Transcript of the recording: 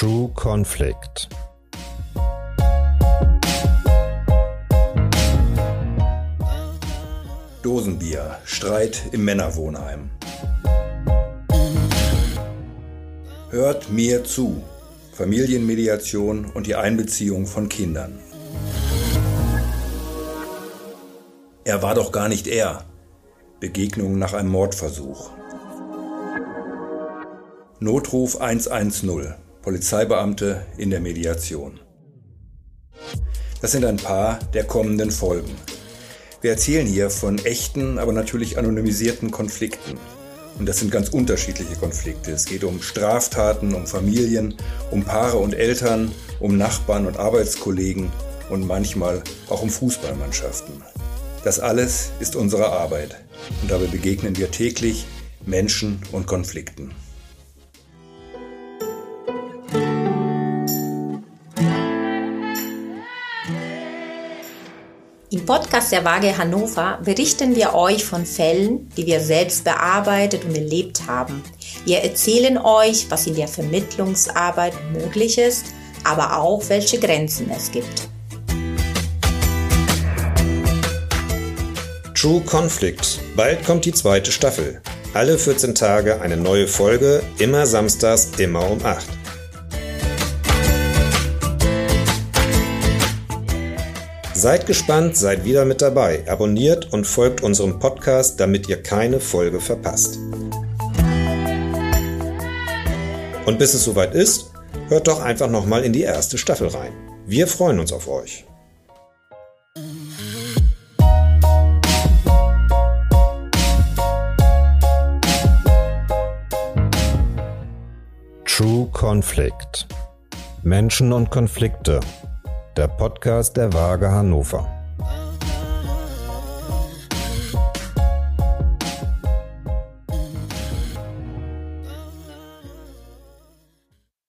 Conflict. Dosenbier, Streit im Männerwohnheim. Hört mir zu. Familienmediation und die Einbeziehung von Kindern. Er war doch gar nicht er. Begegnung nach einem Mordversuch. Notruf 110. Polizeibeamte in der Mediation. Das sind ein paar der kommenden Folgen. Wir erzählen hier von echten, aber natürlich anonymisierten Konflikten. Und das sind ganz unterschiedliche Konflikte. Es geht um Straftaten, um Familien, um Paare und Eltern, um Nachbarn und Arbeitskollegen und manchmal auch um Fußballmannschaften. Das alles ist unsere Arbeit und dabei begegnen wir täglich Menschen und Konflikten. Podcast der Waage Hannover berichten wir euch von Fällen, die wir selbst bearbeitet und erlebt haben. Wir erzählen euch, was in der Vermittlungsarbeit möglich ist, aber auch welche Grenzen es gibt. True Conflict. Bald kommt die zweite Staffel. Alle 14 Tage eine neue Folge, immer samstags, immer um 8. Seid gespannt, seid wieder mit dabei. Abonniert und folgt unserem Podcast, damit ihr keine Folge verpasst. Und bis es soweit ist, hört doch einfach nochmal in die erste Staffel rein. Wir freuen uns auf euch. True Conflict. Menschen und Konflikte der Podcast der Waage Hannover.